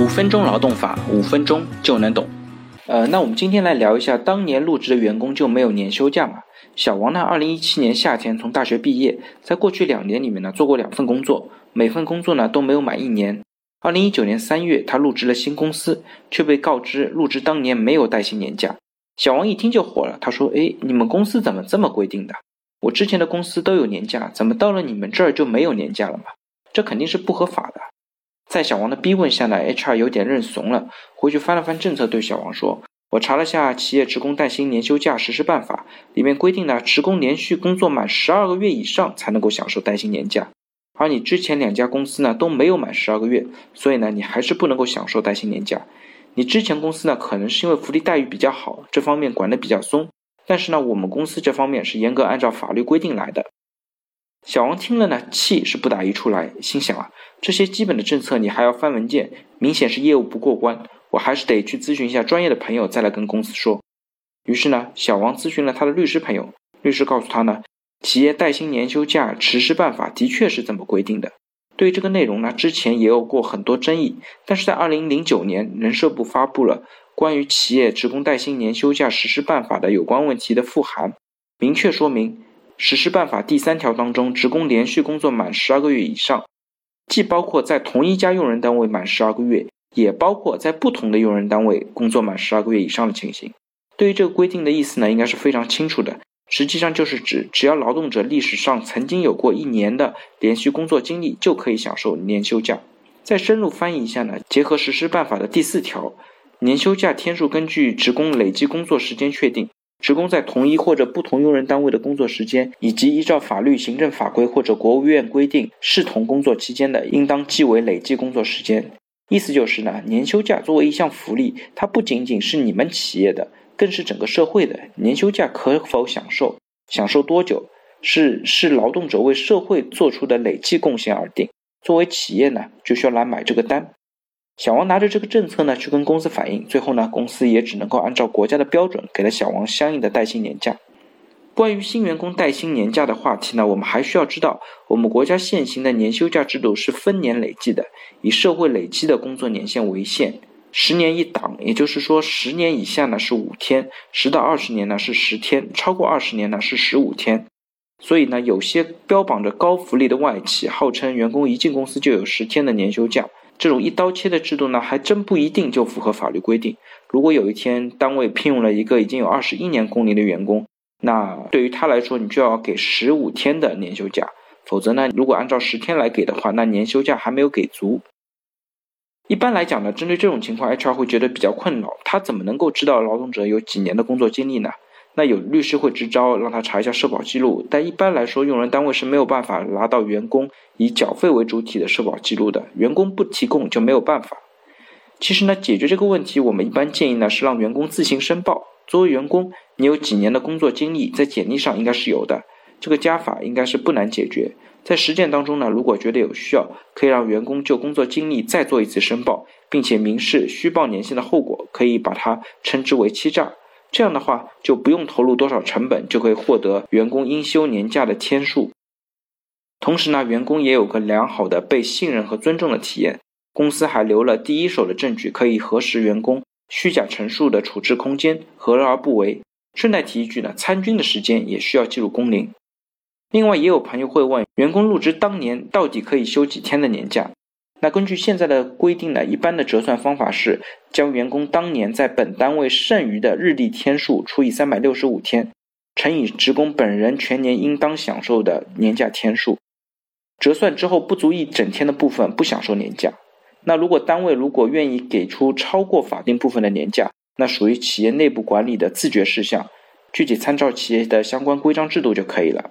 五分钟劳动法，五分钟就能懂。呃，那我们今天来聊一下，当年入职的员工就没有年休假嘛？小王呢，二零一七年夏天从大学毕业，在过去两年里面呢，做过两份工作，每份工作呢都没有满一年。二零一九年三月，他入职了新公司，却被告知入职当年没有带薪年假。小王一听就火了，他说：“哎，你们公司怎么这么规定的？我之前的公司都有年假，怎么到了你们这儿就没有年假了嘛？这肯定是不合法的。”在小王的逼问下呢，HR 有点认怂了，回去翻了翻政策，对小王说：“我查了下《企业职工带薪年休假实施办法》，里面规定呢，职工连续工作满十二个月以上才能够享受带薪年假。而你之前两家公司呢都没有满十二个月，所以呢，你还是不能够享受带薪年假。你之前公司呢可能是因为福利待遇比较好，这方面管得比较松，但是呢，我们公司这方面是严格按照法律规定来的。”小王听了呢，气是不打一处来，心想啊，这些基本的政策你还要翻文件，明显是业务不过关，我还是得去咨询一下专业的朋友，再来跟公司说。于是呢，小王咨询了他的律师朋友，律师告诉他呢，企业带薪年休假实施办法的确是这么规定的。对于这个内容呢，之前也有过很多争议，但是在二零零九年，人社部发布了关于企业职工带薪年休假实施办法的有关问题的复函，明确说明。实施办法第三条当中，职工连续工作满十二个月以上，既包括在同一家用人单位满十二个月，也包括在不同的用人单位工作满十二个月以上的情形。对于这个规定的意思呢，应该是非常清楚的。实际上就是指，只要劳动者历史上曾经有过一年的连续工作经历，就可以享受年休假。再深入翻译一下呢，结合实施办法的第四条，年休假天数根据职工累计工作时间确定。职工在同一或者不同用人单位的工作时间，以及依照法律、行政法规或者国务院规定视同工作期间的，应当计为累计工作时间。意思就是呢，年休假作为一项福利，它不仅仅是你们企业的，更是整个社会的。年休假可否享受，享受多久，是是劳动者为社会做出的累计贡献而定。作为企业呢，就需要来买这个单。小王拿着这个政策呢，去跟公司反映，最后呢，公司也只能够按照国家的标准，给了小王相应的带薪年假。关于新员工带薪年假的话题呢，我们还需要知道，我们国家现行的年休假制度是分年累计的，以社会累积的工作年限为限，十年一档，也就是说，十年以下呢是五天，十到二十年呢是十天，超过二十年呢是十五天。所以呢，有些标榜着高福利的外企，号称员工一进公司就有十天的年休假。这种一刀切的制度呢，还真不一定就符合法律规定。如果有一天单位聘用了一个已经有二十一年工龄的员工，那对于他来说，你就要给十五天的年休假。否则呢，如果按照十天来给的话，那年休假还没有给足。一般来讲呢，针对这种情况，HR 会觉得比较困扰。他怎么能够知道劳动者有几年的工作经历呢？那有律师会支招，让他查一下社保记录，但一般来说，用人单位是没有办法拿到员工以缴费为主体的社保记录的，员工不提供就没有办法。其实呢，解决这个问题，我们一般建议呢是让员工自行申报。作为员工，你有几年的工作经历，在简历上应该是有的，这个加法应该是不难解决。在实践当中呢，如果觉得有需要，可以让员工就工作经历再做一次申报，并且明示虚报年限的后果，可以把它称之为欺诈。这样的话，就不用投入多少成本，就可以获得员工应休年假的天数。同时呢，员工也有个良好的被信任和尊重的体验。公司还留了第一手的证据，可以核实员工虚假陈述的处置空间，何乐而不为？顺带提一句呢，参军的时间也需要记录工龄。另外，也有朋友会问，员工入职当年到底可以休几天的年假？那根据现在的规定呢，一般的折算方法是将员工当年在本单位剩余的日历天数除以三百六十五天，乘以职工本人全年应当享受的年假天数，折算之后不足一整天的部分不享受年假。那如果单位如果愿意给出超过法定部分的年假，那属于企业内部管理的自觉事项，具体参照企业的相关规章制度就可以了。